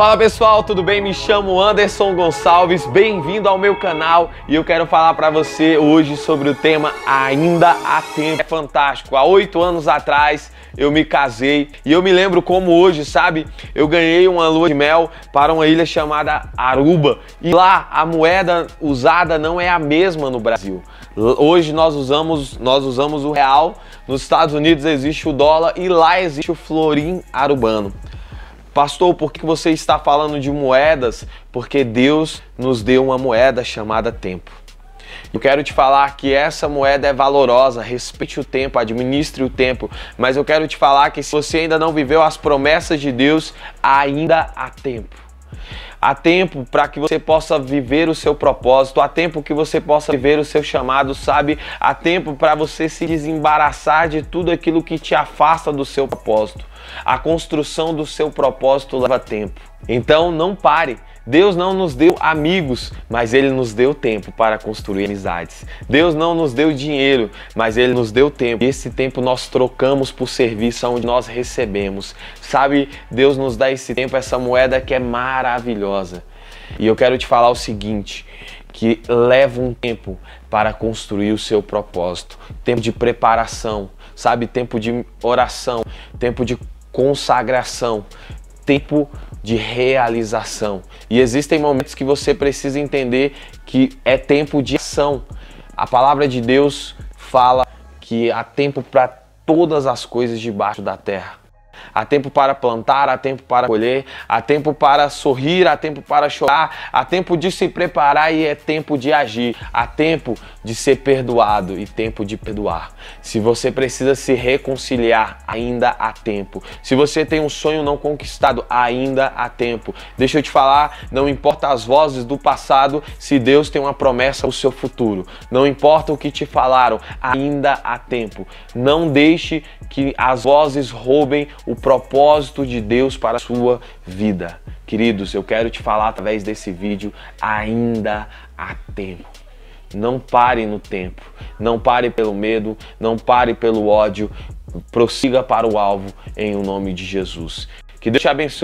Fala pessoal, tudo bem? Me chamo Anderson Gonçalves, bem-vindo ao meu canal e eu quero falar para você hoje sobre o tema Ainda há Tempo. É fantástico, há oito anos atrás eu me casei e eu me lembro como hoje, sabe? Eu ganhei uma lua de mel para uma ilha chamada Aruba e lá a moeda usada não é a mesma no Brasil. Hoje nós usamos, nós usamos o real, nos Estados Unidos existe o dólar e lá existe o florim arubano. Pastor, por que você está falando de moedas? Porque Deus nos deu uma moeda chamada tempo. Eu quero te falar que essa moeda é valorosa, respeite o tempo, administre o tempo, mas eu quero te falar que se você ainda não viveu as promessas de Deus, ainda há tempo. Há tempo para que você possa viver o seu propósito, há tempo que você possa viver o seu chamado, sabe? Há tempo para você se desembaraçar de tudo aquilo que te afasta do seu propósito. A construção do seu propósito leva tempo. Então não pare. Deus não nos deu amigos, mas Ele nos deu tempo para construir amizades. Deus não nos deu dinheiro, mas Ele nos deu tempo. E esse tempo nós trocamos por serviço onde nós recebemos. Sabe, Deus nos dá esse tempo, essa moeda que é maravilhosa. E eu quero te falar o seguinte: que leva um tempo para construir o seu propósito, tempo de preparação, sabe, tempo de oração, tempo de consagração, tempo de realização. E existem momentos que você precisa entender que é tempo de ação. A palavra de Deus fala que há tempo para todas as coisas debaixo da terra. Há tempo para plantar, há tempo para colher, há tempo para sorrir, há tempo para chorar, há tempo de se preparar e é tempo de agir. Há tempo de ser perdoado e tempo de perdoar. Se você precisa se reconciliar, ainda há tempo. Se você tem um sonho não conquistado, ainda há tempo. Deixa eu te falar, não importa as vozes do passado, se Deus tem uma promessa o seu futuro. Não importa o que te falaram, ainda há tempo. Não deixe que as vozes roubem o propósito de Deus para a sua vida. Queridos, eu quero te falar através desse vídeo, ainda há tempo. Não pare no tempo, não pare pelo medo, não pare pelo ódio, prossiga para o alvo em o nome de Jesus. Que Deus te abençoe.